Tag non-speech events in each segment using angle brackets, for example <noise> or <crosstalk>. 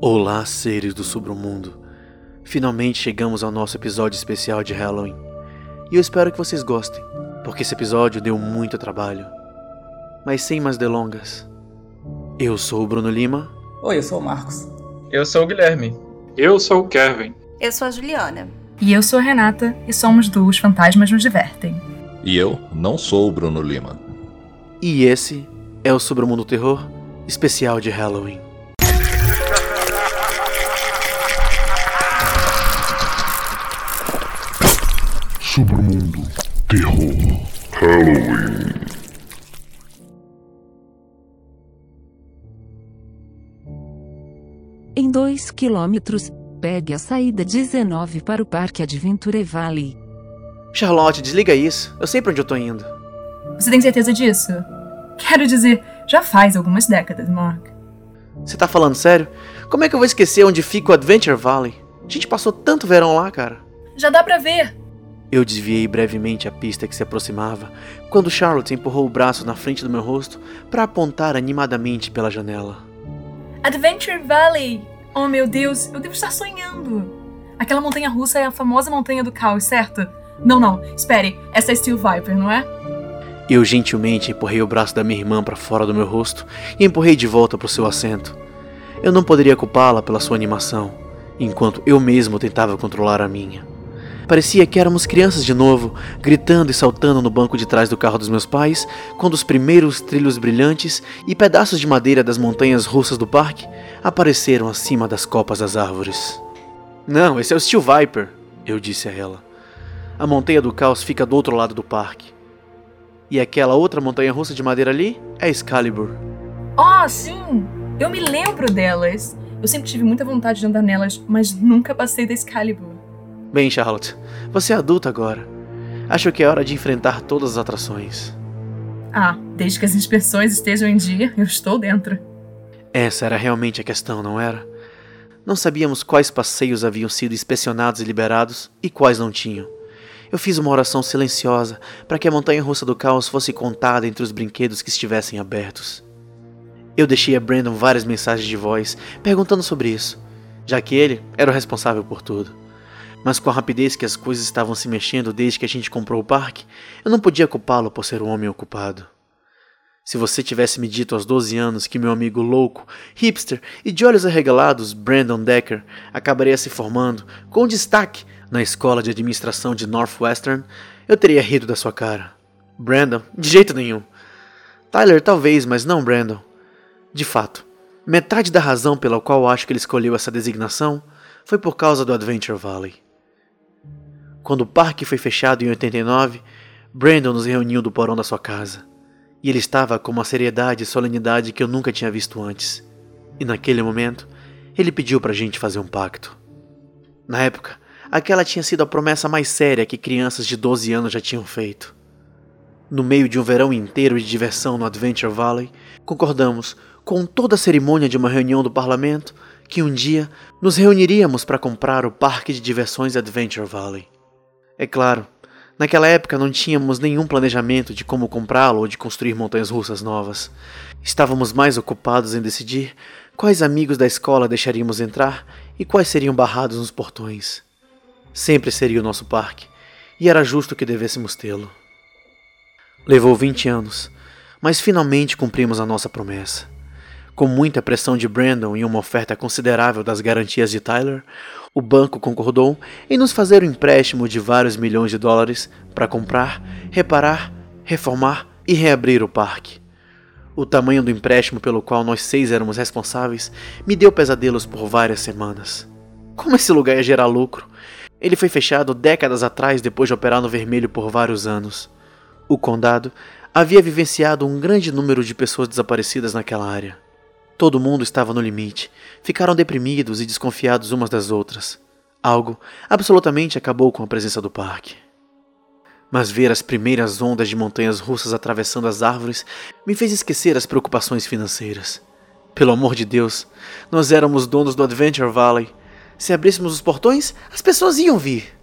Olá, seres do submundo. Finalmente chegamos ao nosso episódio especial de Halloween. E eu espero que vocês gostem, porque esse episódio deu muito trabalho. Mas sem mais delongas. Eu sou o Bruno Lima. Oi, eu sou o Marcos. Eu sou o Guilherme. Eu sou o Kevin. Eu sou a Juliana. E eu sou a Renata e somos do Os Fantasmas Nos Divertem. E eu não sou o Bruno Lima. E esse é o Submundo Terror especial de Halloween. Submundo Terror Halloween. Em 2 quilômetros, pegue a saída 19 para o Parque Adventure Valley. Charlotte, desliga isso. Eu sei pra onde eu tô indo. Você tem certeza disso? Quero dizer, já faz algumas décadas, Mark. Você tá falando sério? Como é que eu vou esquecer onde fica o Adventure Valley? A gente passou tanto verão lá, cara. Já dá pra ver. Eu desviei brevemente a pista que se aproximava quando Charlotte empurrou o braço na frente do meu rosto para apontar animadamente pela janela. Adventure Valley! Oh meu Deus, eu devo estar sonhando! Aquela montanha russa é a famosa montanha do caos, certo? Não, não, espere, essa é Steel Viper, não é? Eu gentilmente empurrei o braço da minha irmã para fora do meu rosto e empurrei de volta para o seu assento. Eu não poderia culpá-la pela sua animação, enquanto eu mesmo tentava controlar a minha. Parecia que éramos crianças de novo, gritando e saltando no banco de trás do carro dos meus pais, quando os primeiros trilhos brilhantes e pedaços de madeira das montanhas russas do parque apareceram acima das copas das árvores. Não, esse é o Steel Viper, eu disse a ela. A montanha do caos fica do outro lado do parque. E aquela outra montanha russa de madeira ali é Excalibur. Oh, sim! Eu me lembro delas. Eu sempre tive muita vontade de andar nelas, mas nunca passei da Excalibur. Bem, Charlotte, você é adulta agora. Acho que é hora de enfrentar todas as atrações. Ah, desde que as inspeções estejam em dia, eu estou dentro. Essa era realmente a questão, não era? Não sabíamos quais passeios haviam sido inspecionados e liberados e quais não tinham. Eu fiz uma oração silenciosa para que a montanha russa do caos fosse contada entre os brinquedos que estivessem abertos. Eu deixei a Brandon várias mensagens de voz perguntando sobre isso, já que ele era o responsável por tudo mas com a rapidez que as coisas estavam se mexendo desde que a gente comprou o parque, eu não podia culpá-lo por ser um homem ocupado. Se você tivesse me dito aos 12 anos que meu amigo louco, hipster e de olhos arregalados Brandon Decker acabaria se formando, com destaque, na escola de administração de Northwestern, eu teria rido da sua cara. Brandon, de jeito nenhum. Tyler, talvez, mas não Brandon. De fato, metade da razão pela qual acho que ele escolheu essa designação foi por causa do Adventure Valley. Quando o parque foi fechado em 89, Brandon nos reuniu do porão da sua casa. E ele estava com uma seriedade e solenidade que eu nunca tinha visto antes. E naquele momento, ele pediu para a gente fazer um pacto. Na época, aquela tinha sido a promessa mais séria que crianças de 12 anos já tinham feito. No meio de um verão inteiro de diversão no Adventure Valley, concordamos, com toda a cerimônia de uma reunião do parlamento, que um dia nos reuniríamos para comprar o parque de diversões Adventure Valley. É claro, naquela época não tínhamos nenhum planejamento de como comprá-lo ou de construir montanhas russas novas. Estávamos mais ocupados em decidir quais amigos da escola deixaríamos entrar e quais seriam barrados nos portões. Sempre seria o nosso parque, e era justo que devêssemos tê-lo. Levou 20 anos, mas finalmente cumprimos a nossa promessa. Com muita pressão de Brandon e uma oferta considerável das garantias de Tyler, o banco concordou em nos fazer um empréstimo de vários milhões de dólares para comprar, reparar, reformar e reabrir o parque. O tamanho do empréstimo pelo qual nós seis éramos responsáveis me deu pesadelos por várias semanas. Como esse lugar ia gerar lucro? Ele foi fechado décadas atrás depois de operar no vermelho por vários anos. O condado havia vivenciado um grande número de pessoas desaparecidas naquela área. Todo mundo estava no limite. Ficaram deprimidos e desconfiados umas das outras. Algo absolutamente acabou com a presença do parque. Mas ver as primeiras ondas de montanhas russas atravessando as árvores me fez esquecer as preocupações financeiras. Pelo amor de Deus, nós éramos donos do Adventure Valley. Se abríssemos os portões, as pessoas iam vir.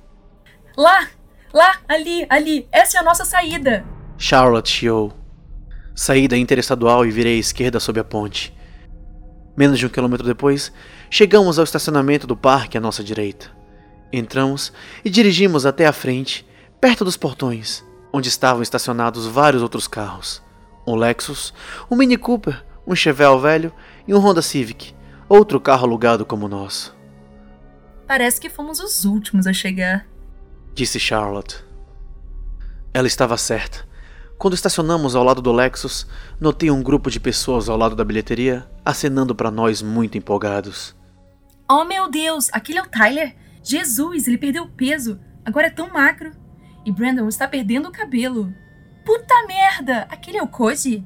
Lá! Lá! Ali! Ali! Essa é a nossa saída! Charlotte chiou. Saí da interestadual e virei à esquerda sob a ponte. Menos de um quilômetro depois, chegamos ao estacionamento do parque à nossa direita. Entramos e dirigimos até a frente, perto dos portões, onde estavam estacionados vários outros carros: um Lexus, um Mini Cooper, um Chevelle velho e um Honda Civic, outro carro alugado como o nosso. Parece que fomos os últimos a chegar. Disse Charlotte. Ela estava certa. Quando estacionamos ao lado do Lexus, notei um grupo de pessoas ao lado da bilheteria acenando para nós muito empolgados. Oh meu Deus, aquele é o Tyler? Jesus, ele perdeu peso. Agora é tão magro. E Brandon está perdendo o cabelo. Puta merda, aquele é o Koji?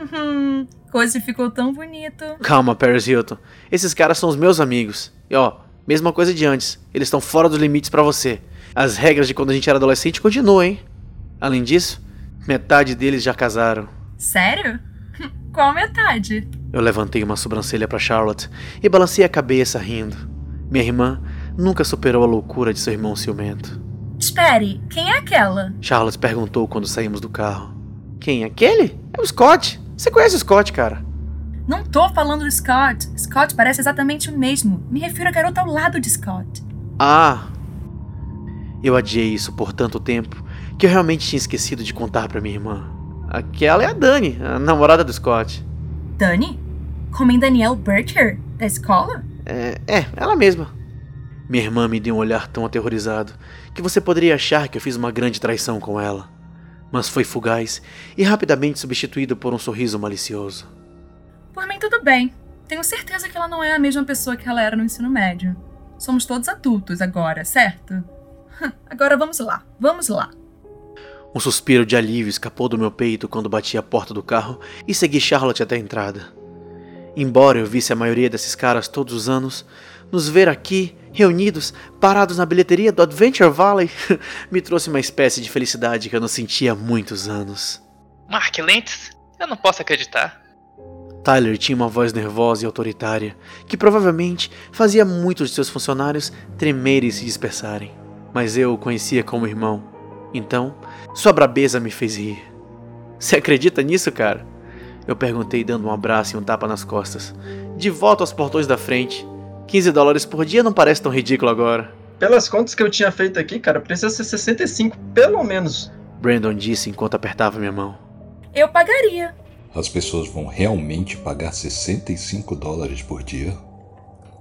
Hum, Koji ficou tão bonito. Calma, Paris Hilton. Esses caras são os meus amigos. E ó, mesma coisa de antes. Eles estão fora dos limites para você. As regras de quando a gente era adolescente continuam, hein? Além disso, Metade deles já casaram. Sério? <laughs> Qual metade? Eu levantei uma sobrancelha para Charlotte e balancei a cabeça rindo. Minha irmã nunca superou a loucura de seu irmão ciumento. Espere, quem é aquela? Charlotte perguntou quando saímos do carro. Quem? Aquele? É o Scott. Você conhece o Scott, cara? Não tô falando do Scott. Scott parece exatamente o mesmo. Me refiro à garota ao lado de Scott. Ah! Eu adiei isso por tanto tempo que eu realmente tinha esquecido de contar para minha irmã. Aquela é a Dani, a namorada do Scott. Dani? Como em Danielle Bircher, da escola? É, é, ela mesma. Minha irmã me deu um olhar tão aterrorizado que você poderia achar que eu fiz uma grande traição com ela. Mas foi fugaz e rapidamente substituído por um sorriso malicioso. Por mim, tudo bem. Tenho certeza que ela não é a mesma pessoa que ela era no ensino médio. Somos todos adultos agora, certo? <laughs> Agora vamos lá, vamos lá. Um suspiro de alívio escapou do meu peito quando bati a porta do carro e segui Charlotte até a entrada. Embora eu visse a maioria desses caras todos os anos, nos ver aqui, reunidos, parados na bilheteria do Adventure Valley, <laughs> me trouxe uma espécie de felicidade que eu não sentia há muitos anos. Mark Lentz? Eu não posso acreditar. Tyler tinha uma voz nervosa e autoritária, que provavelmente fazia muitos de seus funcionários tremerem e se dispersarem. Mas eu o conhecia como irmão. Então, sua brabeza me fez rir. Você acredita nisso, cara? Eu perguntei, dando um abraço e um tapa nas costas. De volta aos portões da frente. 15 dólares por dia não parece tão ridículo agora. Pelas contas que eu tinha feito aqui, cara, precisa ser 65, pelo menos. Brandon disse enquanto apertava minha mão. Eu pagaria. As pessoas vão realmente pagar 65 dólares por dia?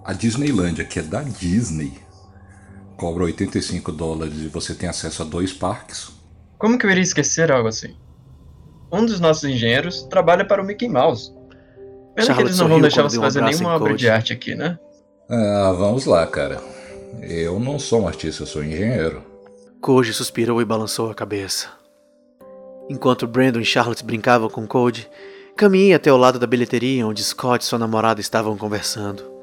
A Disneylandia, que é da Disney, cobra 85 dólares e você tem acesso a dois parques. Como que eu iria esquecer algo assim? Um dos nossos engenheiros trabalha para o Mickey Mouse. Pena que eles não vão deixar você fazer nenhuma obra de arte aqui, né? Ah, vamos lá, cara. Eu não sou um artista, eu sou um engenheiro. Code suspirou e balançou a cabeça. Enquanto Brandon e Charlotte brincavam com Code, caminhei até o lado da bilheteria onde Scott e sua namorada estavam conversando.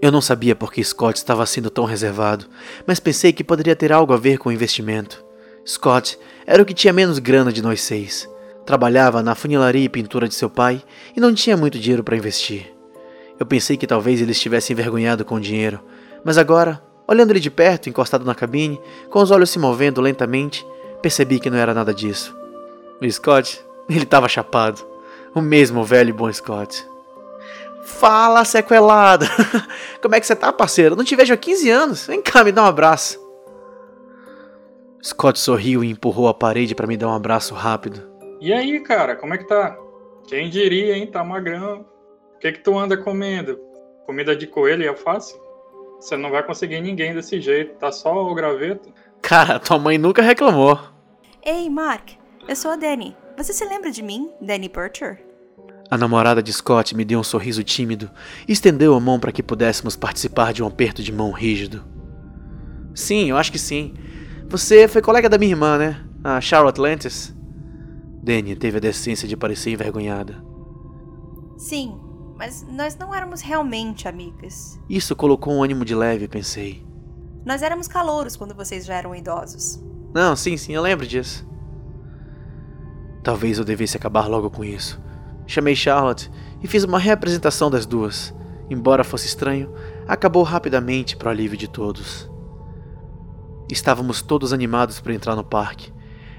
Eu não sabia por que Scott estava sendo tão reservado, mas pensei que poderia ter algo a ver com o investimento. Scott era o que tinha menos grana de nós seis. Trabalhava na funilaria e pintura de seu pai e não tinha muito dinheiro para investir. Eu pensei que talvez ele estivesse envergonhado com o dinheiro, mas agora, olhando ele de perto, encostado na cabine, com os olhos se movendo lentamente, percebi que não era nada disso. O Scott, ele estava chapado. O mesmo velho e bom Scott. Fala, sequelada! <laughs> Como é que você tá, parceiro? não te vejo há 15 anos. Vem cá, me dá um abraço. Scott sorriu e empurrou a parede para me dar um abraço rápido. E aí, cara, como é que tá? Quem diria, hein? Tá magrão. O que que tu anda comendo? Comida de coelho e alface? Você não vai conseguir ninguém desse jeito, tá só o graveto. Cara, tua mãe nunca reclamou. Ei, Mark, eu sou a Danny. Você se lembra de mim, Danny Butcher? A namorada de Scott me deu um sorriso tímido e estendeu a mão para que pudéssemos participar de um aperto de mão rígido. Sim, eu acho que sim. Você foi colega da minha irmã, né? A Charlotte Lantis? Danny teve a decência de parecer envergonhada. Sim, mas nós não éramos realmente amigas. Isso colocou um ânimo de leve, pensei. Nós éramos calouros quando vocês já eram idosos. Não, sim, sim, eu lembro disso. Talvez eu devesse acabar logo com isso. Chamei Charlotte e fiz uma reapresentação das duas. Embora fosse estranho, acabou rapidamente para o alívio de todos. Estávamos todos animados para entrar no parque.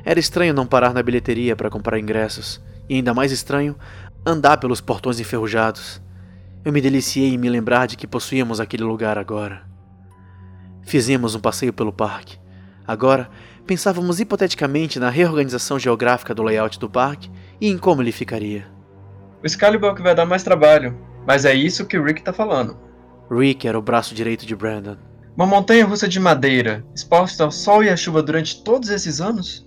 Era estranho não parar na bilheteria para comprar ingressos, e ainda mais estranho andar pelos portões enferrujados. Eu me deliciei em me lembrar de que possuíamos aquele lugar agora. Fizemos um passeio pelo parque. Agora, pensávamos hipoteticamente na reorganização geográfica do layout do parque e em como ele ficaria. O Excalibur que vai dar mais trabalho, mas é isso que o Rick tá falando. Rick era o braço direito de Brandon. Uma montanha russa de madeira, exposta ao sol e à chuva durante todos esses anos?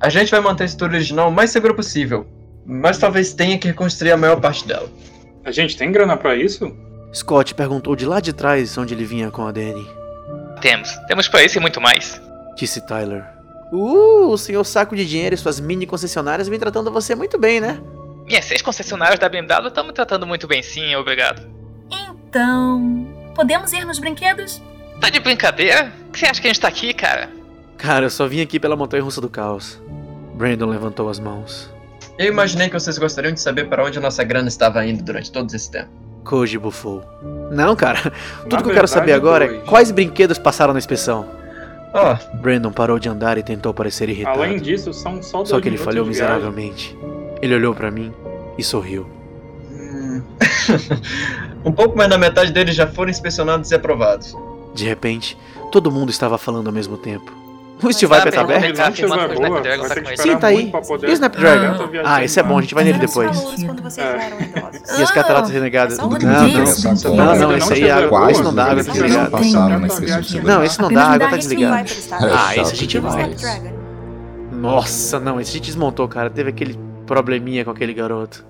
A gente vai manter a estrutura original o mais segura possível, mas talvez tenha que reconstruir a maior parte dela. A gente tem grana para isso? Scott perguntou de lá de trás onde ele vinha com a Danny. Temos. Temos para isso e muito mais. Disse Tyler. Uh, o senhor saco de dinheiro e suas mini concessionárias vem tratando você muito bem, né? Minhas seis concessionárias da BMW estão me tratando muito bem sim, obrigado. Então. Podemos ir nos brinquedos? Tá de brincadeira? O que você acha que a gente tá aqui, cara? Cara, eu só vim aqui pela montanha russa do caos. Brandon levantou as mãos. Eu imaginei que vocês gostariam de saber para onde a nossa grana estava indo durante todo esse tempo. Koji bufou. Não, cara. Tudo Na que eu quero saber agora dois. é quais brinquedos passaram na inspeção. Oh. Brandon parou de andar e tentou parecer irritado. Além disso, são só dois Só que ele falhou miseravelmente. Ele olhou para mim e sorriu. Hum. um pouco mais da metade deles já foram inspecionados e aprovados. De repente, todo mundo estava falando ao mesmo tempo. O Steve Viper tá aberto? Sim, tá aí. E o Snapdragon? Ah, esse é bom, a gente vai nele depois. E as cataratas renegadas? Não, não, não, não, esse aí é água. Esse não dá, água tá desligado. Não, esse não dá, água tá desligado. Ah, esse a gente vai. Nossa, não, esse a gente desmontou, cara. Teve aquele probleminha com aquele garoto.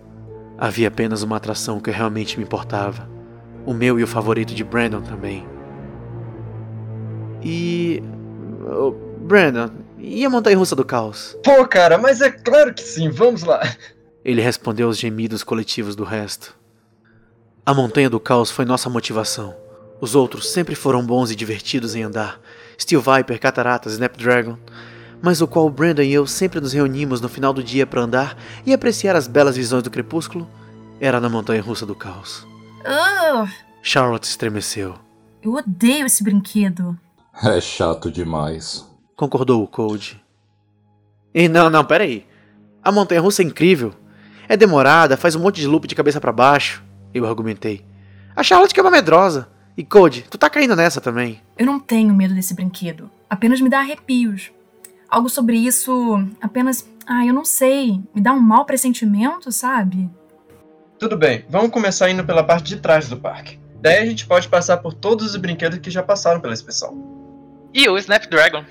Havia apenas uma atração que realmente me importava. O meu e o favorito de Brandon também. E. Oh, Brandon, e a montanha russa do caos? Pô, cara, mas é claro que sim, vamos lá. Ele respondeu aos gemidos coletivos do resto. A montanha do caos foi nossa motivação. Os outros sempre foram bons e divertidos em andar. Steel Viper, Cataratas, Snapdragon mas o qual Brandon e eu sempre nos reunimos no final do dia para andar e apreciar as belas visões do crepúsculo, era na montanha russa do caos. Uh, Charlotte estremeceu. Eu odeio esse brinquedo. É chato demais. Concordou o Cold. E não, não, peraí. A montanha russa é incrível. É demorada, faz um monte de loop de cabeça para baixo. Eu argumentei. A Charlotte que é uma medrosa. E Code, tu tá caindo nessa também. Eu não tenho medo desse brinquedo. Apenas me dá arrepios. Algo sobre isso apenas. Ah, eu não sei. Me dá um mau pressentimento, sabe? Tudo bem, vamos começar indo pela parte de trás do parque. Daí a gente pode passar por todos os brinquedos que já passaram pela inspeção. E o Snapdragon?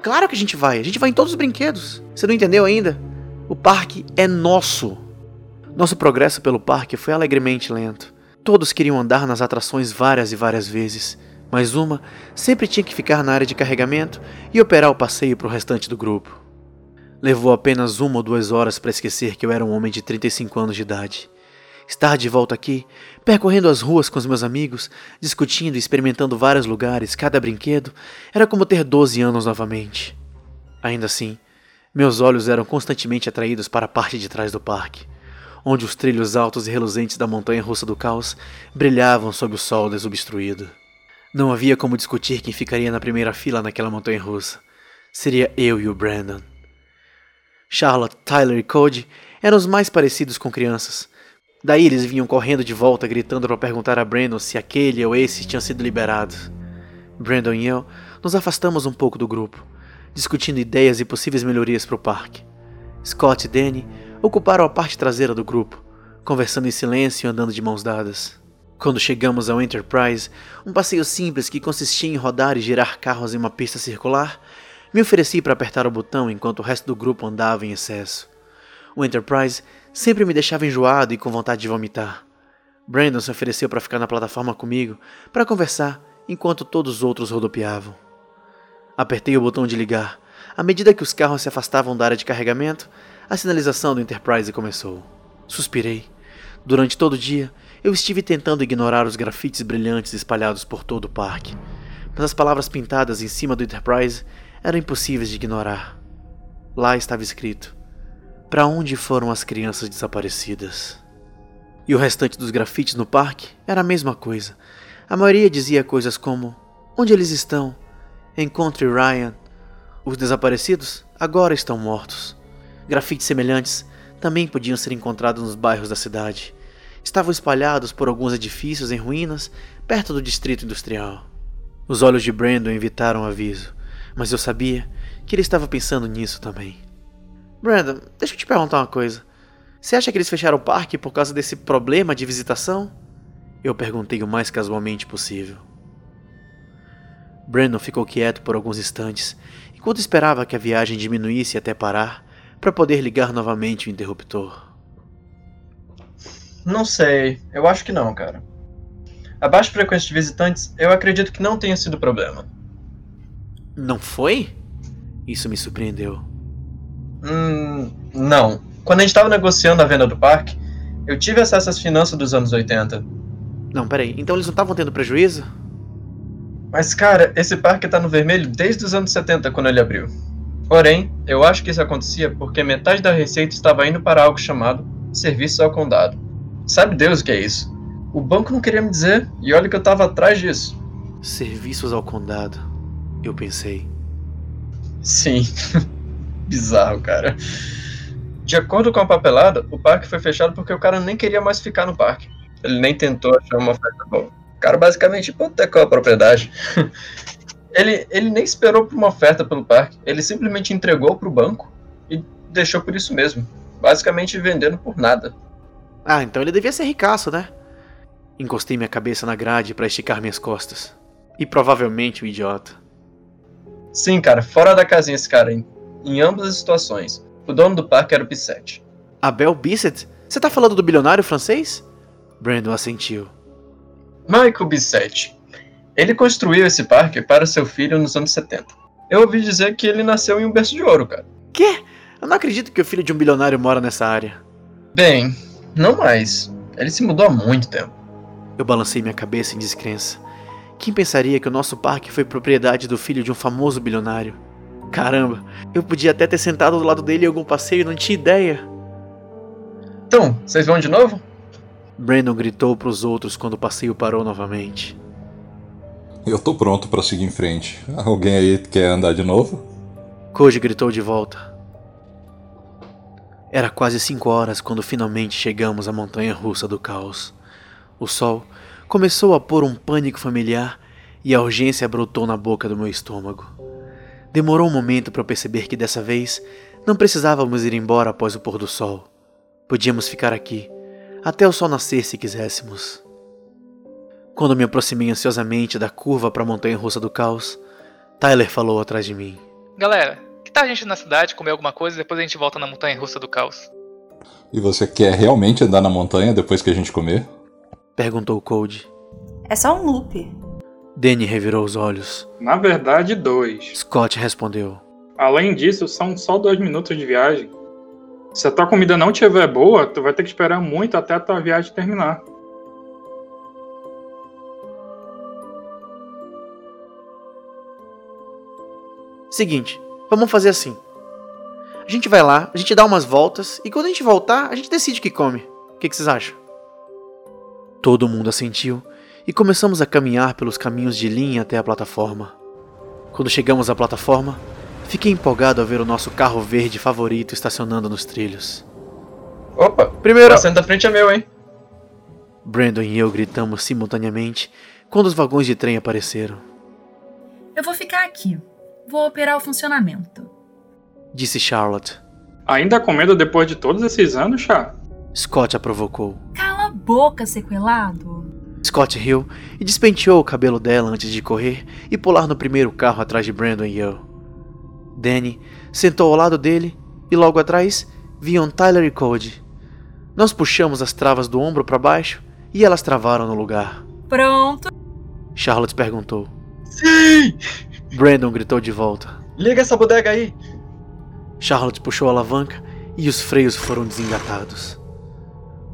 Claro que a gente vai, a gente vai em todos os brinquedos. Você não entendeu ainda? O parque é nosso. Nosso progresso pelo parque foi alegremente lento. Todos queriam andar nas atrações várias e várias vezes mas uma sempre tinha que ficar na área de carregamento e operar o passeio para o restante do grupo. Levou apenas uma ou duas horas para esquecer que eu era um homem de 35 anos de idade. Estar de volta aqui, percorrendo as ruas com os meus amigos, discutindo e experimentando vários lugares, cada brinquedo, era como ter 12 anos novamente. Ainda assim, meus olhos eram constantemente atraídos para a parte de trás do parque, onde os trilhos altos e reluzentes da montanha russa do caos brilhavam sob o sol desobstruído. Não havia como discutir quem ficaria na primeira fila naquela montanha russa. Seria eu e o Brandon. Charlotte, Tyler e Cody eram os mais parecidos com crianças. Daí eles vinham correndo de volta, gritando para perguntar a Brandon se aquele ou esse tinham sido liberados. Brandon e eu nos afastamos um pouco do grupo, discutindo ideias e possíveis melhorias para o parque. Scott e Danny ocuparam a parte traseira do grupo, conversando em silêncio e andando de mãos dadas. Quando chegamos ao Enterprise, um passeio simples que consistia em rodar e girar carros em uma pista circular, me ofereci para apertar o botão enquanto o resto do grupo andava em excesso. O Enterprise sempre me deixava enjoado e com vontade de vomitar. Brandon se ofereceu para ficar na plataforma comigo para conversar enquanto todos os outros rodopiavam. Apertei o botão de ligar. À medida que os carros se afastavam da área de carregamento, a sinalização do Enterprise começou. Suspirei. Durante todo o dia, eu estive tentando ignorar os grafites brilhantes espalhados por todo o parque, mas as palavras pintadas em cima do Enterprise eram impossíveis de ignorar. Lá estava escrito: Para onde foram as crianças desaparecidas? E o restante dos grafites no parque era a mesma coisa. A maioria dizia coisas como: Onde eles estão? Encontre Ryan. Os desaparecidos agora estão mortos. Grafites semelhantes também podiam ser encontrados nos bairros da cidade estavam espalhados por alguns edifícios em ruínas perto do distrito industrial. Os olhos de Brandon evitaram o aviso, mas eu sabia que ele estava pensando nisso também. Brandon, deixa eu te perguntar uma coisa. Você acha que eles fecharam o parque por causa desse problema de visitação? Eu perguntei o mais casualmente possível. Brandon ficou quieto por alguns instantes, enquanto esperava que a viagem diminuísse até parar para poder ligar novamente o interruptor. Não sei, eu acho que não, cara. A baixa frequência de visitantes, eu acredito que não tenha sido problema. Não foi? Isso me surpreendeu. Hum, não. Quando a gente estava negociando a venda do parque, eu tive acesso às finanças dos anos 80. Não, peraí. Então eles não estavam tendo prejuízo? Mas, cara, esse parque tá no vermelho desde os anos 70, quando ele abriu. Porém, eu acho que isso acontecia porque metade da receita estava indo para algo chamado Serviços ao Condado. Sabe Deus o que é isso? O banco não queria me dizer, e olha que eu estava atrás disso. Serviços ao Condado, eu pensei. Sim. <laughs> Bizarro, cara. De acordo com a papelada, o parque foi fechado porque o cara nem queria mais ficar no parque. Ele nem tentou achar uma oferta boa cara basicamente hipotecou a propriedade. <laughs> ele, ele nem esperou por uma oferta pelo parque, ele simplesmente entregou para o banco e deixou por isso mesmo. Basicamente vendendo por nada. Ah, então ele devia ser ricaço, né? Encostei minha cabeça na grade para esticar minhas costas. E provavelmente o um idiota. Sim, cara, fora da casinha esse cara, hein? Em ambas as situações. O dono do parque era o Bissett. Abel Bissett? Você tá falando do bilionário francês? Brandon assentiu. Michael Bissett. Ele construiu esse parque para seu filho nos anos 70. Eu ouvi dizer que ele nasceu em um berço de ouro, cara. Quê? Eu não acredito que o filho de um bilionário mora nessa área. Bem, não mais. Ele se mudou há muito tempo. Eu balancei minha cabeça em descrença. Quem pensaria que o nosso parque foi propriedade do filho de um famoso bilionário? Caramba, eu podia até ter sentado do lado dele em algum passeio e não tinha ideia. Então, vocês vão de novo? Brandon gritou para os outros quando o passeio parou novamente. Eu tô pronto para seguir em frente. Alguém aí quer andar de novo? Koji gritou de volta. Era quase cinco horas quando finalmente chegamos à montanha russa do caos. O sol começou a pôr um pânico familiar e a urgência brotou na boca do meu estômago. Demorou um momento para perceber que dessa vez não precisávamos ir embora após o pôr do sol. Podíamos ficar aqui até o sol nascer se quiséssemos. Quando me aproximei ansiosamente da curva para a montanha russa do caos, Tyler falou atrás de mim. Galera, tal a gente ir na cidade comer alguma coisa e depois a gente volta na montanha russa do caos? E você quer realmente andar na montanha depois que a gente comer? Perguntou Cold. É só um loop. Danny revirou os olhos. Na verdade, dois. Scott respondeu. Além disso, são só dois minutos de viagem. Se a tua comida não estiver boa, tu vai ter que esperar muito até a tua viagem terminar. Seguinte, vamos fazer assim. A gente vai lá, a gente dá umas voltas e quando a gente voltar, a gente decide o que come. O que, que vocês acham? Todo mundo assentiu e começamos a caminhar pelos caminhos de linha até a plataforma. Quando chegamos à plataforma, Fiquei empolgado ao ver o nosso carro verde favorito estacionando nos trilhos. Opa! Primeiro. O assento da frente é meu, hein? Brandon e eu gritamos simultaneamente quando os vagões de trem apareceram. Eu vou ficar aqui. Vou operar o funcionamento. Disse Charlotte. Ainda com medo depois de todos esses anos, Chá? Scott a provocou. Cala a boca, sequelado. Scott riu e despenteou o cabelo dela antes de correr e pular no primeiro carro atrás de Brandon e eu. Danny sentou ao lado dele e logo atrás vinham Tyler e Cody. Nós puxamos as travas do ombro para baixo e elas travaram no lugar. Pronto? Charlotte perguntou. Sim! Brandon gritou de volta. Liga essa bodega aí! Charlotte puxou a alavanca e os freios foram desengatados.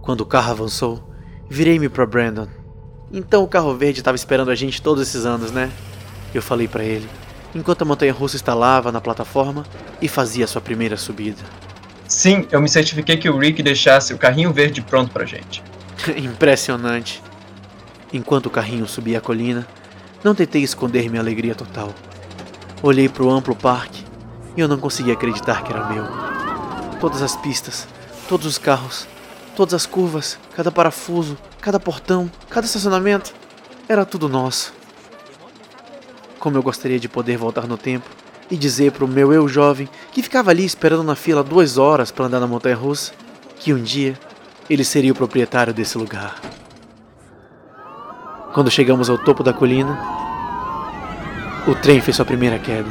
Quando o carro avançou, virei-me para Brandon. Então o carro verde estava esperando a gente todos esses anos, né? Eu falei para ele enquanto a montanha russa instalava na plataforma e fazia sua primeira subida. Sim, eu me certifiquei que o Rick deixasse o carrinho verde pronto pra gente. <laughs> Impressionante. Enquanto o carrinho subia a colina, não tentei esconder minha alegria total. Olhei para o amplo parque e eu não conseguia acreditar que era meu. Todas as pistas, todos os carros, Todas as curvas, cada parafuso, cada portão, cada estacionamento, era tudo nosso. Como eu gostaria de poder voltar no tempo e dizer para o meu eu jovem, que ficava ali esperando na fila duas horas para andar na montanha russa, que um dia ele seria o proprietário desse lugar. Quando chegamos ao topo da colina, o trem fez sua primeira queda.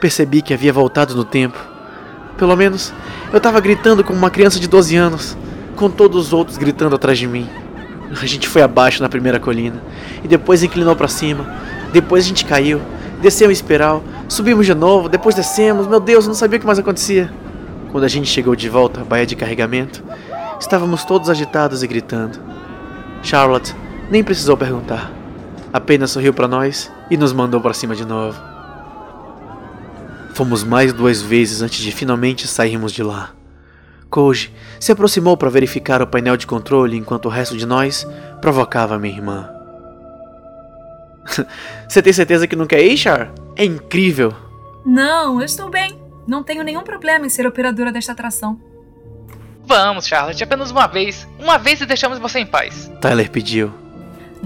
Percebi que havia voltado no tempo. Pelo menos eu estava gritando como uma criança de 12 anos, com todos os outros gritando atrás de mim. A gente foi abaixo na primeira colina e depois inclinou para cima. Depois a gente caiu, desceu em espiral, subimos de novo, depois descemos. Meu Deus, eu não sabia o que mais acontecia. Quando a gente chegou de volta à baía de carregamento, estávamos todos agitados e gritando. Charlotte nem precisou perguntar. Apenas sorriu para nós e nos mandou para cima de novo. Fomos mais duas vezes antes de finalmente sairmos de lá. Koji se aproximou para verificar o painel de controle enquanto o resto de nós provocava minha irmã. <laughs> Você tem certeza que não quer ir, Char? É incrível! Não, eu estou bem. Não tenho nenhum problema em ser operadora desta atração. Vamos, Charlotte, apenas uma vez. Uma vez e deixamos você em paz. Tyler pediu.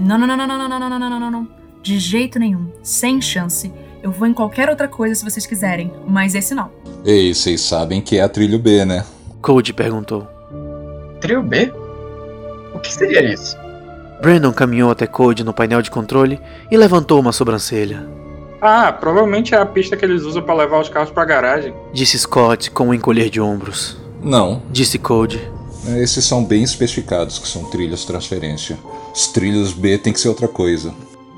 Não, não, não, não, não, não, não, não, não, não, não. De jeito nenhum. Sem chance. Eu vou em qualquer outra coisa se vocês quiserem, mas esse não. Ei, vocês sabem que é a trilho B, né? Cody perguntou. Trio B? O que seria isso? Brandon caminhou até Cody no painel de controle e levantou uma sobrancelha. Ah, provavelmente é a pista que eles usam para levar os carros pra garagem. Disse Scott com um encolher de ombros. Não. Disse Cody. Esses são bem especificados que são trilhos transferência. Os trilhos B tem que ser outra coisa.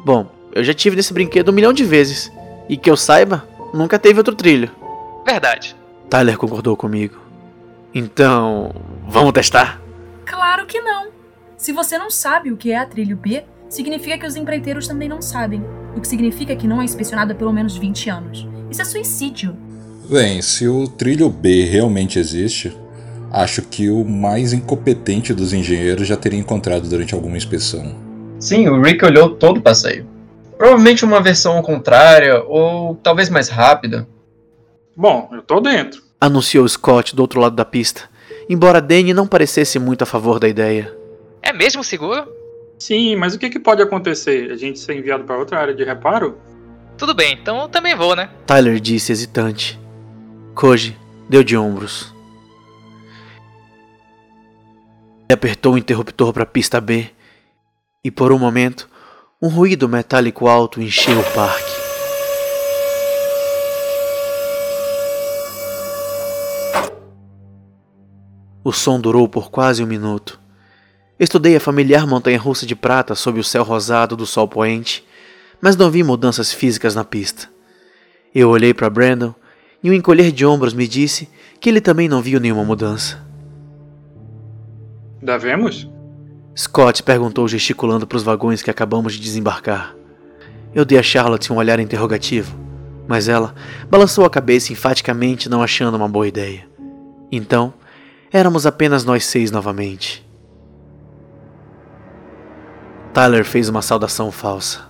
Bom, eu já tive nesse brinquedo um milhão de vezes. E que eu saiba, nunca teve outro trilho. Verdade. Tyler concordou comigo. Então, vamos testar? Claro que não. Se você não sabe o que é a trilho B, significa que os empreiteiros também não sabem. O que significa que não é inspecionado há pelo menos 20 anos. Isso é suicídio. Bem, se o trilho B realmente existe, acho que o mais incompetente dos engenheiros já teria encontrado durante alguma inspeção. Sim, o Rick olhou todo o passeio. Provavelmente uma versão contrária, ou talvez mais rápida. Bom, eu tô dentro. Anunciou Scott do outro lado da pista, embora Danny não parecesse muito a favor da ideia. É mesmo seguro? Sim, mas o que, que pode acontecer? A gente ser enviado para outra área de reparo? Tudo bem, então eu também vou, né? Tyler disse hesitante. Koji deu de ombros. Ele apertou o interruptor para a pista B e por um momento um ruído metálico alto encheu o parque. O som durou por quase um minuto. Estudei a familiar montanha-russa de prata sob o céu rosado do sol poente, mas não vi mudanças físicas na pista. Eu olhei para Brandon e um encolher de ombros me disse que ele também não viu nenhuma mudança. Devemos? Scott perguntou gesticulando para os vagões que acabamos de desembarcar. Eu dei a Charlotte um olhar interrogativo, mas ela balançou a cabeça enfaticamente, não achando uma boa ideia. Então, éramos apenas nós seis novamente. Tyler fez uma saudação falsa.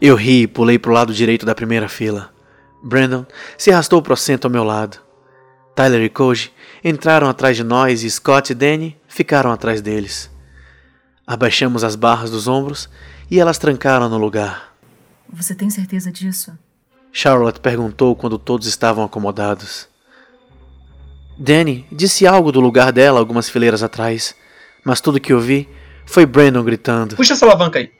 Eu ri e pulei para o lado direito da primeira fila. Brandon se arrastou para o assento ao meu lado. Tyler e Koji entraram atrás de nós e Scott e Danny ficaram atrás deles. Abaixamos as barras dos ombros e elas trancaram no lugar. Você tem certeza disso? Charlotte perguntou quando todos estavam acomodados. Danny disse algo do lugar dela algumas fileiras atrás, mas tudo que ouvi foi Brandon gritando. Puxa essa alavanca aí.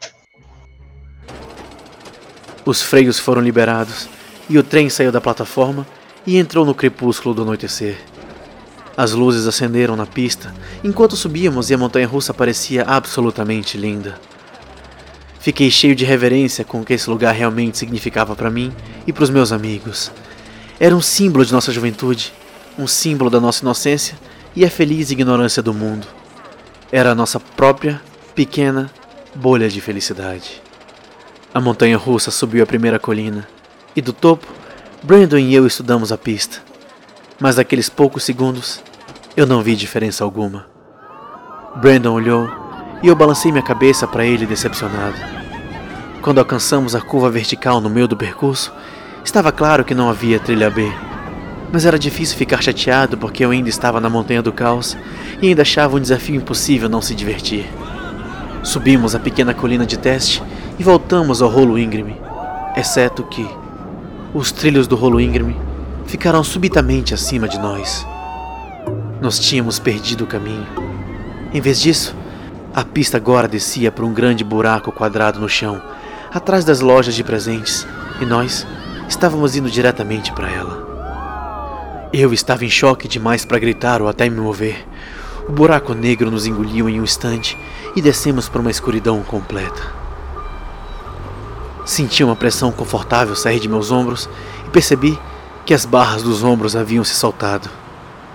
Os freios foram liberados e o trem saiu da plataforma e entrou no crepúsculo do anoitecer. As luzes acenderam na pista enquanto subíamos e a montanha russa parecia absolutamente linda. Fiquei cheio de reverência com o que esse lugar realmente significava para mim e para os meus amigos. Era um símbolo de nossa juventude, um símbolo da nossa inocência e a feliz ignorância do mundo. Era a nossa própria, pequena bolha de felicidade. A montanha russa subiu a primeira colina e do topo, Brandon e eu estudamos a pista. Mas naqueles poucos segundos, eu não vi diferença alguma. Brandon olhou e eu balancei minha cabeça para ele decepcionado. Quando alcançamos a curva vertical no meio do percurso, estava claro que não havia trilha B. Mas era difícil ficar chateado porque eu ainda estava na Montanha do Caos e ainda achava um desafio impossível não se divertir. Subimos a pequena colina de teste e voltamos ao rolo íngreme, exceto que os trilhos do rolo íngreme ficaram subitamente acima de nós. Nós tínhamos perdido o caminho. Em vez disso, a pista agora descia por um grande buraco quadrado no chão, atrás das lojas de presentes, e nós estávamos indo diretamente para ela. Eu estava em choque demais para gritar ou até me mover. O buraco negro nos engoliu em um instante e descemos por uma escuridão completa. Senti uma pressão confortável sair de meus ombros e percebi que as barras dos ombros haviam se soltado.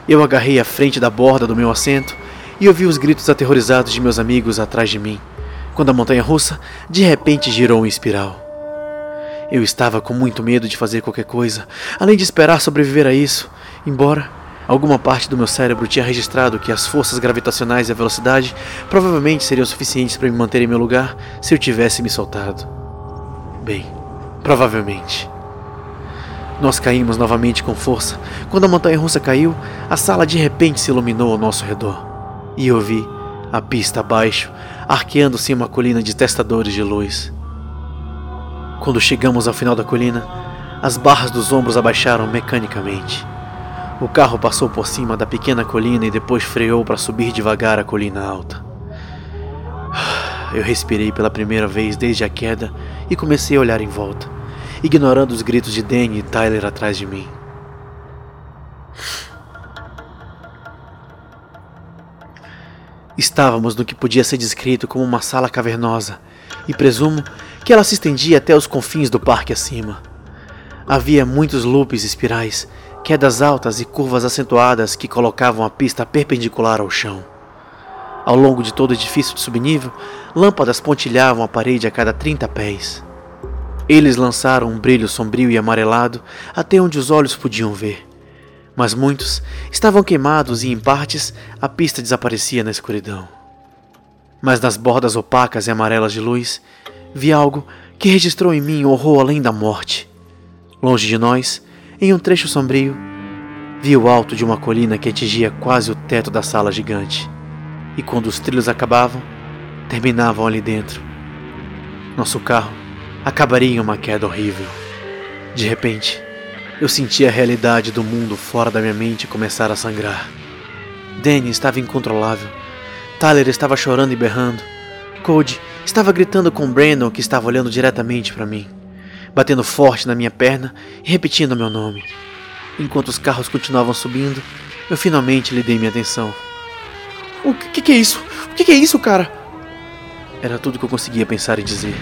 Eu agarrei a frente da borda do meu assento e ouvi os gritos aterrorizados de meus amigos atrás de mim, quando a montanha russa de repente girou em espiral. Eu estava com muito medo de fazer qualquer coisa, além de esperar sobreviver a isso, embora alguma parte do meu cérebro tinha registrado que as forças gravitacionais e a velocidade provavelmente seriam suficientes para me manter em meu lugar se eu tivesse me soltado. Bem, provavelmente. Nós caímos novamente com força. Quando a montanha russa caiu, a sala de repente se iluminou ao nosso redor e eu vi a pista abaixo, arqueando-se uma colina de testadores de luz. Quando chegamos ao final da colina, as barras dos ombros abaixaram mecanicamente. O carro passou por cima da pequena colina e depois freou para subir devagar a colina alta. Eu respirei pela primeira vez desde a queda e comecei a olhar em volta, ignorando os gritos de Danny e Tyler atrás de mim. Estávamos no que podia ser descrito como uma sala cavernosa, e presumo que ela se estendia até os confins do parque acima. Havia muitos loops espirais, quedas altas e curvas acentuadas que colocavam a pista perpendicular ao chão. Ao longo de todo o edifício de subnível, lâmpadas pontilhavam a parede a cada 30 pés. Eles lançaram um brilho sombrio e amarelado até onde os olhos podiam ver mas muitos estavam queimados e, em partes, a pista desaparecia na escuridão. Mas nas bordas opacas e amarelas de luz, vi algo que registrou em mim horror além da morte. Longe de nós, em um trecho sombrio, vi o alto de uma colina que atingia quase o teto da sala gigante. E quando os trilhos acabavam, terminavam ali dentro. Nosso carro acabaria em uma queda horrível. De repente, eu senti a realidade do mundo fora da minha mente começar a sangrar. Danny estava incontrolável. Tyler estava chorando e berrando. Cody estava gritando com Brandon, que estava olhando diretamente para mim, batendo forte na minha perna e repetindo meu nome. Enquanto os carros continuavam subindo, eu finalmente lhe dei minha atenção. O que, que é isso? O que, que é isso, cara? Era tudo que eu conseguia pensar e dizer.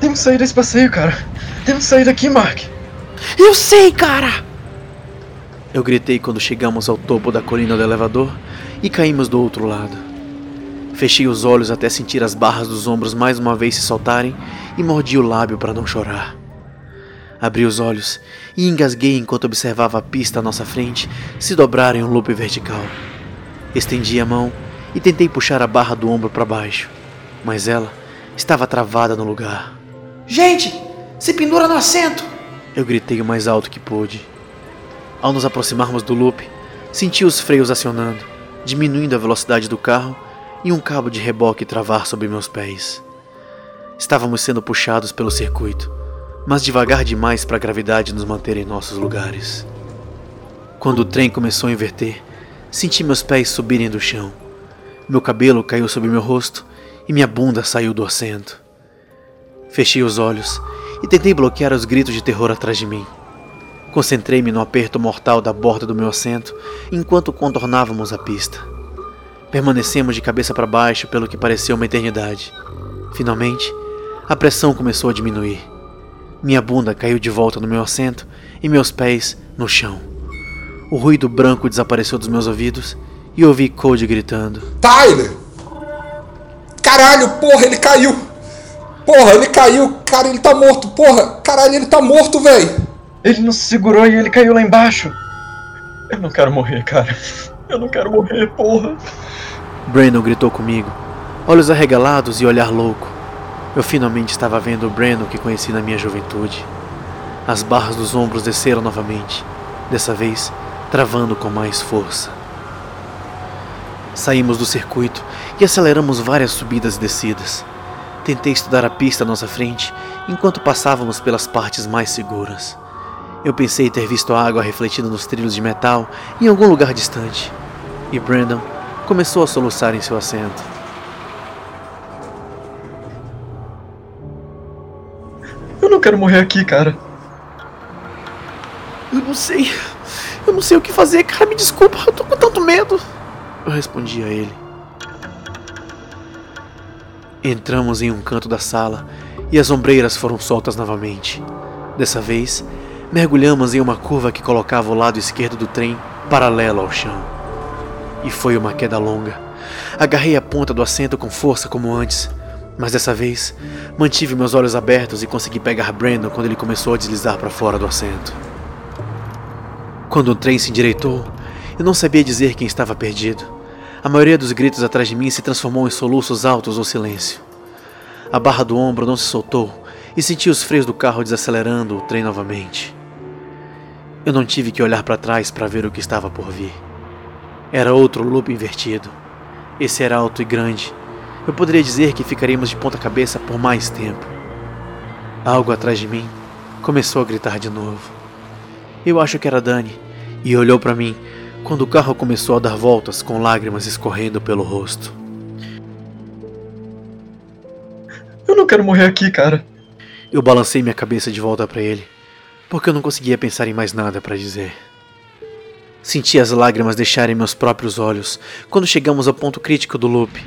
Temos que sair desse passeio, cara. Temos que sair daqui, Mark. Eu sei, cara! Eu gritei quando chegamos ao topo da colina do elevador e caímos do outro lado. Fechei os olhos até sentir as barras dos ombros mais uma vez se soltarem e mordi o lábio para não chorar. Abri os olhos e engasguei enquanto observava a pista à nossa frente se dobrar em um loop vertical. Estendi a mão e tentei puxar a barra do ombro para baixo, mas ela estava travada no lugar. Gente, se pendura no assento! Eu gritei o mais alto que pude. Ao nos aproximarmos do loop, senti os freios acionando, diminuindo a velocidade do carro e um cabo de reboque travar sobre meus pés. Estávamos sendo puxados pelo circuito, mas devagar demais para a gravidade nos manter em nossos lugares. Quando o trem começou a inverter, senti meus pés subirem do chão. Meu cabelo caiu sobre meu rosto e minha bunda saiu do assento. Fechei os olhos e tentei bloquear os gritos de terror atrás de mim. Concentrei-me no aperto mortal da borda do meu assento enquanto contornávamos a pista. Permanecemos de cabeça para baixo pelo que pareceu uma eternidade. Finalmente, a pressão começou a diminuir. Minha bunda caiu de volta no meu assento e meus pés no chão. O ruído branco desapareceu dos meus ouvidos e ouvi Cody gritando: Tyler! Caralho, porra, ele caiu! Porra, ele caiu, cara, ele tá morto. Porra, caralho, ele tá morto, velho. Ele não se segurou e ele caiu lá embaixo. Eu não quero morrer, cara. Eu não quero morrer, porra. Brandon gritou comigo, olhos arregalados e olhar louco. Eu finalmente estava vendo o Brandon que conheci na minha juventude. As barras dos ombros desceram novamente, dessa vez travando com mais força. Saímos do circuito e aceleramos várias subidas e descidas. Tentei estudar a pista à nossa frente enquanto passávamos pelas partes mais seguras. Eu pensei ter visto a água refletida nos trilhos de metal em algum lugar distante. E Brandon começou a soluçar em seu assento. Eu não quero morrer aqui, cara. Eu não sei. Eu não sei o que fazer, cara. Me desculpa, eu tô com tanto medo. Eu respondi a ele. Entramos em um canto da sala e as ombreiras foram soltas novamente. Dessa vez, mergulhamos em uma curva que colocava o lado esquerdo do trem paralelo ao chão. E foi uma queda longa. Agarrei a ponta do assento com força como antes, mas dessa vez mantive meus olhos abertos e consegui pegar Brandon quando ele começou a deslizar para fora do assento. Quando o trem se endireitou, eu não sabia dizer quem estava perdido. A maioria dos gritos atrás de mim se transformou em soluços altos ou silêncio. A barra do ombro não se soltou e senti os freios do carro desacelerando o trem novamente. Eu não tive que olhar para trás para ver o que estava por vir. Era outro loop invertido. Esse era alto e grande. Eu poderia dizer que ficaríamos de ponta cabeça por mais tempo. Algo atrás de mim começou a gritar de novo. Eu acho que era Dani e olhou para mim quando o carro começou a dar voltas com lágrimas escorrendo pelo rosto. Eu não quero morrer aqui, cara. Eu balancei minha cabeça de volta para ele, porque eu não conseguia pensar em mais nada para dizer. Senti as lágrimas deixarem meus próprios olhos quando chegamos ao ponto crítico do loop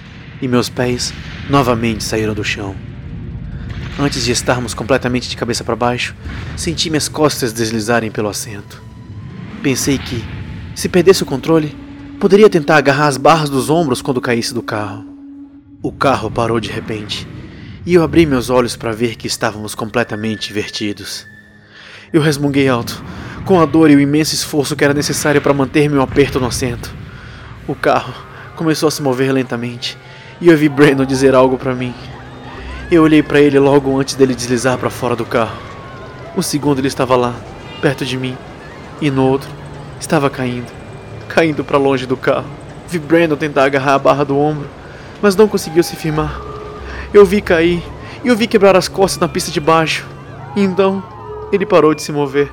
e meus pés novamente saíram do chão. Antes de estarmos completamente de cabeça para baixo, senti minhas costas deslizarem pelo assento. Pensei que, se perdesse o controle, poderia tentar agarrar as barras dos ombros quando caísse do carro. O carro parou de repente e eu abri meus olhos para ver que estávamos completamente invertidos. Eu resmunguei alto, com a dor e o imenso esforço que era necessário para manter meu aperto no assento. O carro começou a se mover lentamente e eu vi Brandon dizer algo para mim. Eu olhei para ele logo antes dele deslizar para fora do carro. Um segundo ele estava lá, perto de mim, e no outro estava caindo, caindo para longe do carro. Vi Brandon tentar agarrar a barra do ombro, mas não conseguiu se firmar. Eu vi cair e eu vi quebrar as costas na pista de baixo. Então ele parou de se mover.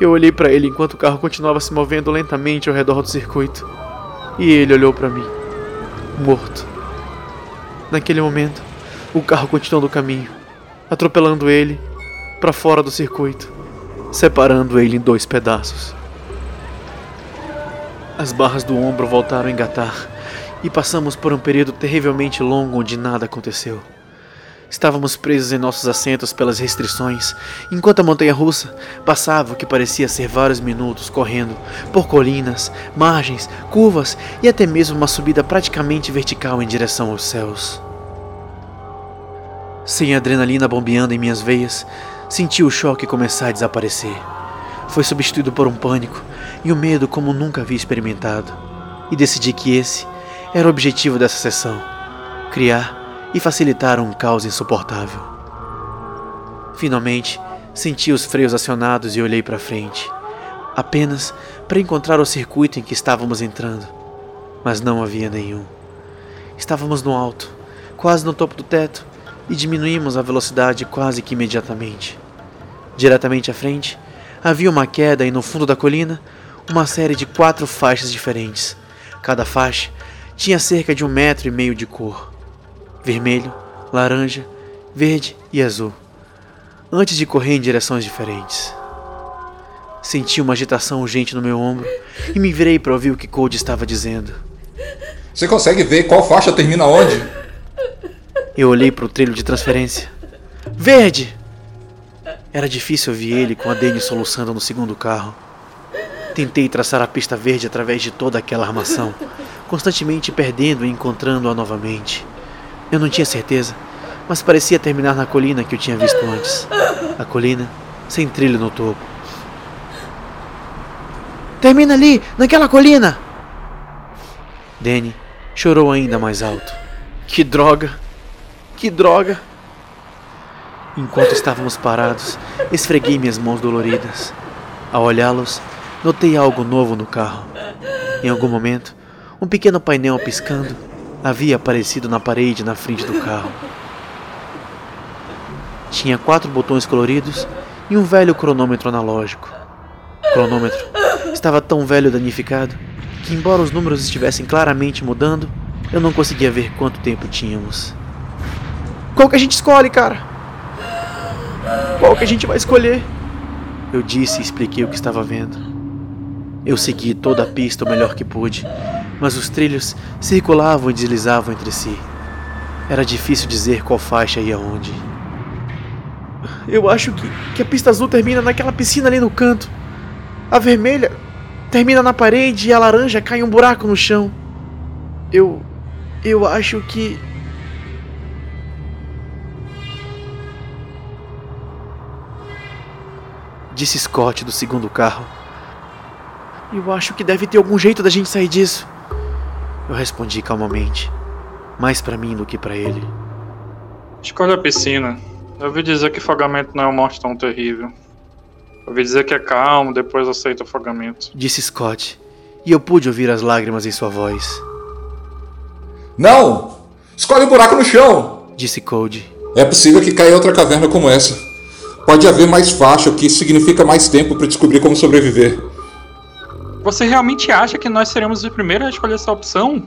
Eu olhei para ele enquanto o carro continuava se movendo lentamente ao redor do circuito. E ele olhou para mim, morto. Naquele momento, o carro continuou no caminho, atropelando ele para fora do circuito, separando ele em dois pedaços. As barras do ombro voltaram a engatar e passamos por um período terrivelmente longo onde nada aconteceu. Estávamos presos em nossos assentos pelas restrições, enquanto a montanha russa passava o que parecia ser vários minutos correndo por colinas, margens, curvas e até mesmo uma subida praticamente vertical em direção aos céus. Sem adrenalina bombeando em minhas veias, senti o choque começar a desaparecer. Foi substituído por um pânico e um medo como nunca havia experimentado, e decidi que esse era o objetivo dessa sessão: criar e facilitar um caos insuportável. Finalmente, senti os freios acionados e olhei para frente, apenas para encontrar o circuito em que estávamos entrando, mas não havia nenhum. Estávamos no alto, quase no topo do teto, e diminuímos a velocidade quase que imediatamente. Diretamente à frente, havia uma queda e no fundo da colina, uma série de quatro faixas diferentes. Cada faixa tinha cerca de um metro e meio de cor: vermelho, laranja, verde e azul. Antes de correr em direções diferentes. Senti uma agitação urgente no meu ombro e me virei para ouvir o que Code estava dizendo. Você consegue ver qual faixa termina onde? Eu olhei para o trilho de transferência. Verde! Era difícil ouvir ele com a Dani soluçando no segundo carro. Tentei traçar a pista verde através de toda aquela armação, constantemente perdendo e encontrando-a novamente. Eu não tinha certeza, mas parecia terminar na colina que eu tinha visto antes. A colina sem trilho no topo. Termina ali, naquela colina! Danny chorou ainda mais alto. Que droga! Que droga! Enquanto estávamos parados, esfreguei minhas mãos doloridas. Ao olhá-los, notei algo novo no carro. Em algum momento, um pequeno painel piscando havia aparecido na parede na frente do carro. Tinha quatro botões coloridos e um velho cronômetro analógico. O cronômetro estava tão velho e danificado que, embora os números estivessem claramente mudando, eu não conseguia ver quanto tempo tínhamos. Qual que a gente escolhe, cara? Qual que a gente vai escolher? Eu disse e expliquei o que estava vendo. Eu segui toda a pista o melhor que pude, mas os trilhos circulavam e deslizavam entre si. Era difícil dizer qual faixa ia onde. Eu acho que, que a pista azul termina naquela piscina ali no canto. A vermelha termina na parede e a laranja cai em um buraco no chão. Eu. Eu acho que. Disse Scott do segundo carro. Eu acho que deve ter algum jeito da gente sair disso. Eu respondi calmamente, mais para mim do que para ele. Escolhe a piscina. Eu ouvi dizer que afogamento não é uma morte tão terrível. Eu ouvi dizer que é calmo, depois aceita o afogamento. Disse Scott, e eu pude ouvir as lágrimas em sua voz. Não! Escolhe um buraco no chão! Disse Cody. É possível que caia outra caverna como essa. Pode haver mais faixa, o que significa mais tempo para descobrir como sobreviver. Você realmente acha que nós seremos os primeiros a escolher essa opção?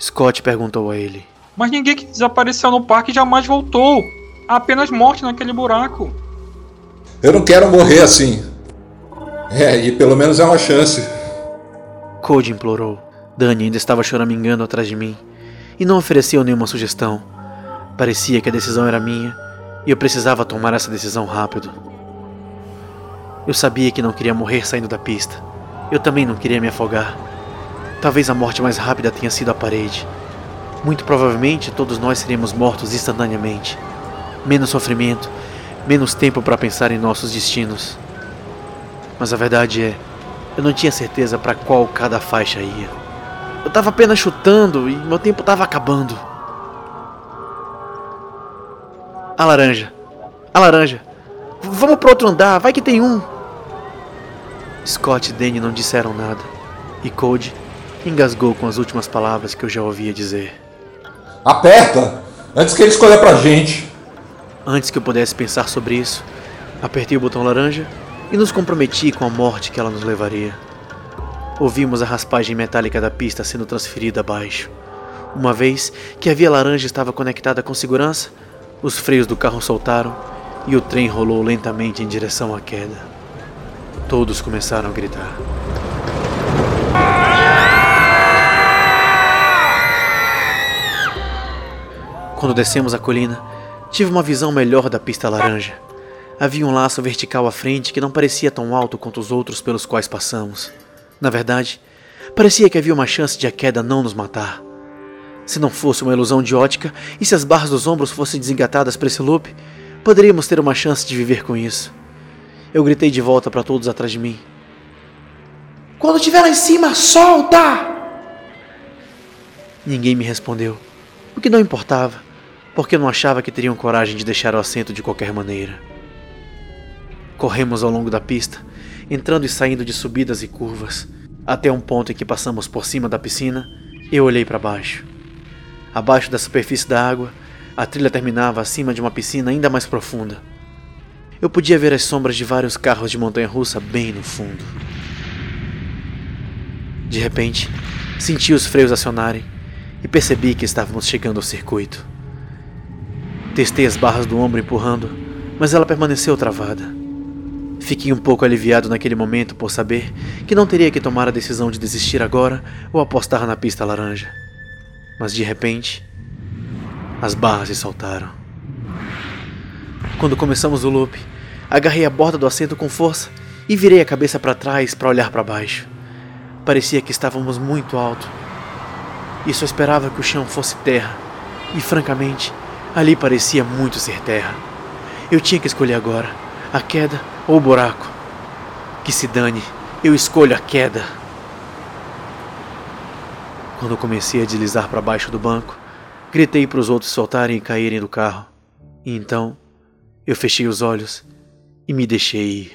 Scott perguntou a ele. Mas ninguém que desapareceu no parque jamais voltou. Há apenas morte naquele buraco. Eu não quero morrer assim. É, e pelo menos é uma chance. Cody implorou. Dani ainda estava choramingando atrás de mim e não ofereceu nenhuma sugestão. Parecia que a decisão era minha e eu precisava tomar essa decisão rápido. Eu sabia que não queria morrer saindo da pista. Eu também não queria me afogar. Talvez a morte mais rápida tenha sido a parede. Muito provavelmente todos nós seríamos mortos instantaneamente. Menos sofrimento, menos tempo para pensar em nossos destinos. Mas a verdade é, eu não tinha certeza para qual cada faixa ia. Eu estava apenas chutando e meu tempo estava acabando. A laranja. A laranja. V vamos pro outro andar, vai que tem um. Scott e Danny não disseram nada. E Cody engasgou com as últimas palavras que eu já ouvia dizer. Aperta! Antes que ele escolha pra gente. Antes que eu pudesse pensar sobre isso, apertei o botão laranja e nos comprometi com a morte que ela nos levaria. Ouvimos a raspagem metálica da pista sendo transferida abaixo. Uma vez que a via laranja estava conectada com segurança, os freios do carro soltaram e o trem rolou lentamente em direção à queda. Todos começaram a gritar. Quando descemos a colina, tive uma visão melhor da pista laranja. Havia um laço vertical à frente que não parecia tão alto quanto os outros pelos quais passamos. Na verdade, parecia que havia uma chance de a queda não nos matar. Se não fosse uma ilusão de ótica e se as barras dos ombros fossem desengatadas para esse loop, poderíamos ter uma chance de viver com isso. Eu gritei de volta para todos atrás de mim. Quando estiver lá em cima, solta! Ninguém me respondeu, o que não importava, porque eu não achava que teriam coragem de deixar o assento de qualquer maneira. Corremos ao longo da pista, entrando e saindo de subidas e curvas, até um ponto em que passamos por cima da piscina. Eu olhei para baixo. Abaixo da superfície da água, a trilha terminava acima de uma piscina ainda mais profunda. Eu podia ver as sombras de vários carros de montanha-russa bem no fundo. De repente, senti os freios acionarem e percebi que estávamos chegando ao circuito. Testei as barras do ombro empurrando, mas ela permaneceu travada. Fiquei um pouco aliviado naquele momento por saber que não teria que tomar a decisão de desistir agora ou apostar na pista laranja. Mas de repente, as barras se soltaram. Quando começamos o loop, agarrei a borda do assento com força e virei a cabeça para trás para olhar para baixo. Parecia que estávamos muito alto e só esperava que o chão fosse terra, e francamente, ali parecia muito ser terra. Eu tinha que escolher agora a queda ou o buraco. Que se dane, eu escolho a queda. Quando comecei a deslizar para baixo do banco, gritei para os outros soltarem e caírem do carro. E então, Eu fechei os olhos e me deixei ir.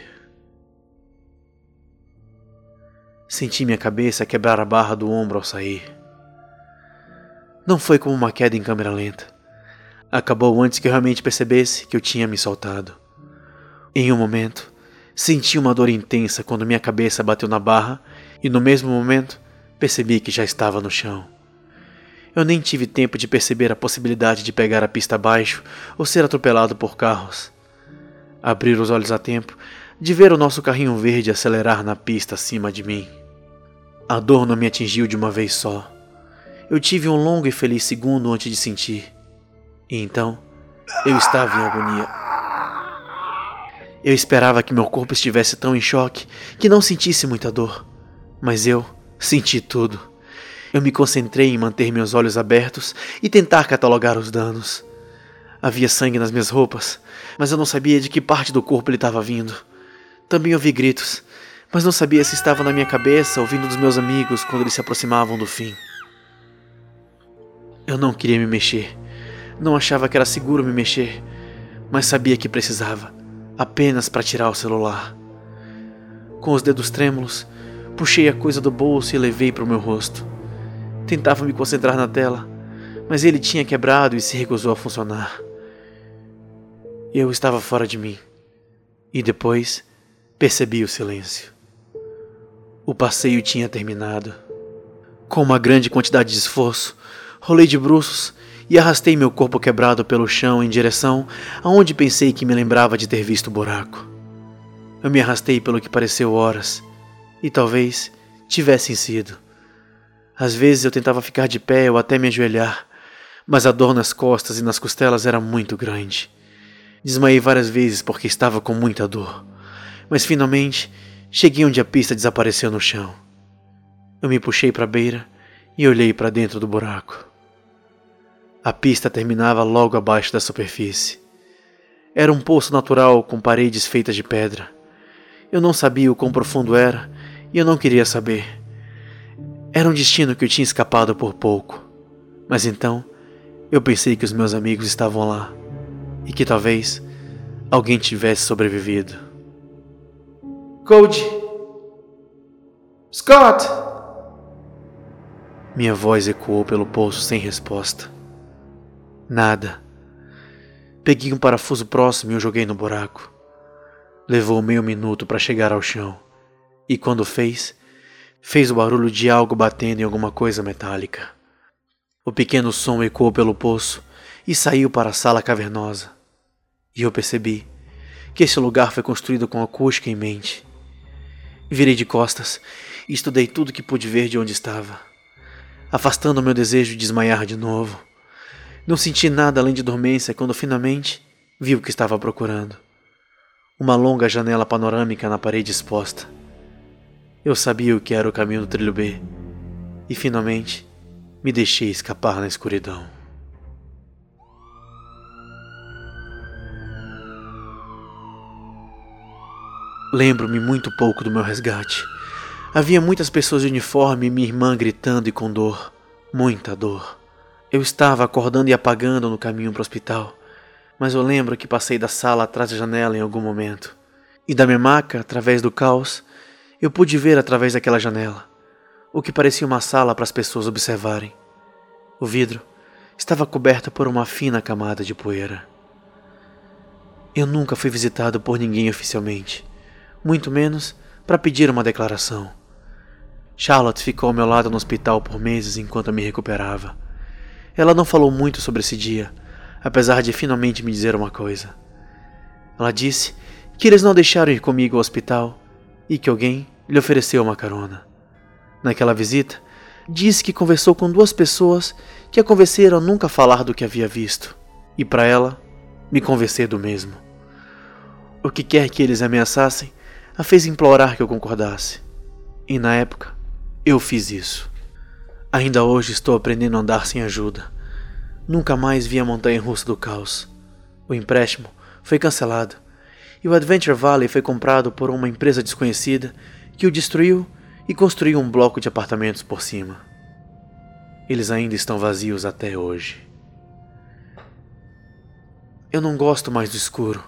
Senti minha cabeça quebrar a barra do ombro ao sair. Não foi como uma queda em câmera lenta. Acabou antes que eu realmente percebesse que eu tinha me soltado. Em um momento, senti uma dor intensa quando minha cabeça bateu na barra e no mesmo momento percebi que já estava no chão. Eu nem tive tempo de perceber a possibilidade de pegar a pista abaixo ou ser atropelado por carros. Abrir os olhos a tempo de ver o nosso carrinho verde acelerar na pista acima de mim. A dor não me atingiu de uma vez só. Eu tive um longo e feliz segundo antes de sentir. E então, eu estava em agonia. Eu esperava que meu corpo estivesse tão em choque que não sentisse muita dor. Mas eu senti tudo. Eu me concentrei em manter meus olhos abertos e tentar catalogar os danos. Havia sangue nas minhas roupas, mas eu não sabia de que parte do corpo ele estava vindo. Também ouvi gritos, mas não sabia se estava na minha cabeça ou vindo dos meus amigos quando eles se aproximavam do fim. Eu não queria me mexer. Não achava que era seguro me mexer, mas sabia que precisava, apenas para tirar o celular. Com os dedos trêmulos, puxei a coisa do bolso e levei para o meu rosto. Tentava me concentrar na tela, mas ele tinha quebrado e se recusou a funcionar. Eu estava fora de mim. E depois percebi o silêncio. O passeio tinha terminado. Com uma grande quantidade de esforço, rolei de bruços e arrastei meu corpo quebrado pelo chão em direção aonde pensei que me lembrava de ter visto o buraco. Eu me arrastei pelo que pareceu horas, e talvez tivessem sido. Às vezes eu tentava ficar de pé ou até me ajoelhar, mas a dor nas costas e nas costelas era muito grande. Desmaiei várias vezes porque estava com muita dor, mas finalmente cheguei onde a pista desapareceu no chão. Eu me puxei para a beira e olhei para dentro do buraco. A pista terminava logo abaixo da superfície. Era um poço natural com paredes feitas de pedra. Eu não sabia o quão profundo era e eu não queria saber. Era um destino que eu tinha escapado por pouco. Mas então eu pensei que os meus amigos estavam lá e que talvez alguém tivesse sobrevivido. Cody! Scott! Minha voz ecoou pelo poço sem resposta. Nada. Peguei um parafuso próximo e o joguei no buraco. Levou meio minuto para chegar ao chão, e quando fez, fez o barulho de algo batendo em alguma coisa metálica. O pequeno som ecoou pelo poço e saiu para a sala cavernosa. E eu percebi que esse lugar foi construído com acústica em mente. Virei de costas e estudei tudo que pude ver de onde estava, afastando meu desejo de desmaiar de novo. Não senti nada além de dormência quando finalmente vi o que estava procurando. Uma longa janela panorâmica na parede exposta. Eu sabia o que era o caminho do trilho B e finalmente me deixei escapar na escuridão. Lembro-me muito pouco do meu resgate. Havia muitas pessoas de uniforme e minha irmã gritando e com dor, muita dor. Eu estava acordando e apagando no caminho para o hospital, mas eu lembro que passei da sala atrás da janela em algum momento. E da minha maca, através do caos, eu pude ver através daquela janela o que parecia uma sala para as pessoas observarem. O vidro estava coberto por uma fina camada de poeira. Eu nunca fui visitado por ninguém oficialmente, muito menos para pedir uma declaração. Charlotte ficou ao meu lado no hospital por meses enquanto eu me recuperava. Ela não falou muito sobre esse dia, apesar de finalmente me dizer uma coisa. Ela disse que eles não deixaram ir comigo ao hospital e que alguém lhe ofereceu uma carona. Naquela visita, disse que conversou com duas pessoas que a convenceram a nunca falar do que havia visto, e para ela, me convencer do mesmo. O que quer que eles ameaçassem, a fez implorar que eu concordasse. E na época, eu fiz isso. Ainda hoje estou aprendendo a andar sem ajuda. Nunca mais vi a montanha russa do caos. O empréstimo foi cancelado e o Adventure Valley foi comprado por uma empresa desconhecida que o destruiu e construiu um bloco de apartamentos por cima. Eles ainda estão vazios até hoje. Eu não gosto mais do escuro,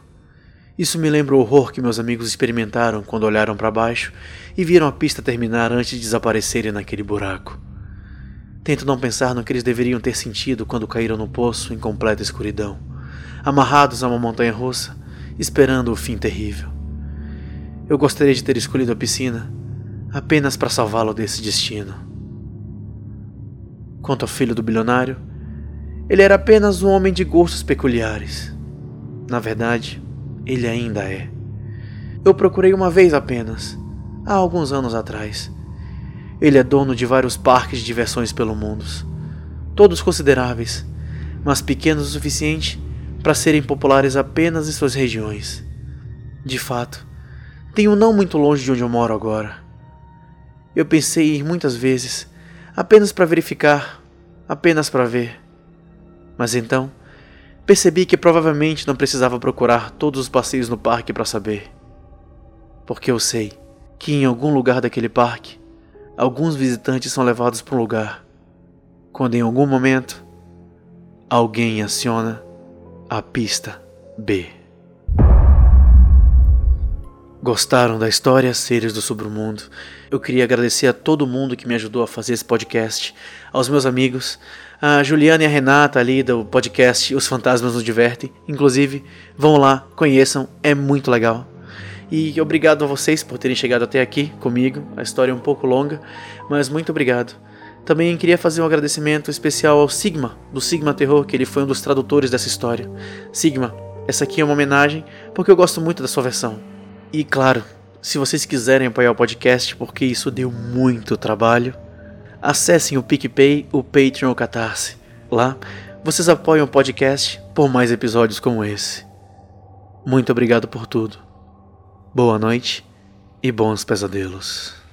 Isso me lembra o horror que meus amigos experimentaram quando olharam para baixo e viram a pista terminar antes de desaparecerem naquele buraco. Tento não pensar no que eles deveriam ter sentido quando caíram no poço em completa escuridão, amarrados a uma montanha russa, esperando o fim terrível. Eu gostaria de ter escolhido a piscina apenas para salvá-lo desse destino. Quanto ao filho do bilionário, ele era apenas um homem de gostos peculiares. Na verdade, ele ainda é. Eu procurei uma vez apenas, há alguns anos atrás. Ele é dono de vários parques de diversões pelo mundo, todos consideráveis, mas pequenos o suficiente para serem populares apenas em suas regiões. De fato, um não muito longe de onde eu moro agora. Eu pensei em ir muitas vezes, apenas para verificar, apenas para ver. Mas então, percebi que provavelmente não precisava procurar todos os passeios no parque para saber. Porque eu sei que em algum lugar daquele parque, alguns visitantes são levados para um lugar quando em algum momento alguém aciona a pista B. Gostaram da história Seres do Submundo? Eu queria agradecer a todo mundo que me ajudou a fazer esse podcast, aos meus amigos, a Juliana e a Renata ali do podcast Os Fantasmas Nos Divertem. Inclusive, vão lá, conheçam, é muito legal. E obrigado a vocês por terem chegado até aqui comigo. A história é um pouco longa, mas muito obrigado. Também queria fazer um agradecimento especial ao Sigma, do Sigma Terror, que ele foi um dos tradutores dessa história. Sigma, essa aqui é uma homenagem porque eu gosto muito da sua versão. E claro, se vocês quiserem apoiar o podcast, porque isso deu muito trabalho, acessem o PicPay, o Patreon ou Catarse. Lá, vocês apoiam o podcast por mais episódios como esse. Muito obrigado por tudo. Boa noite e bons pesadelos.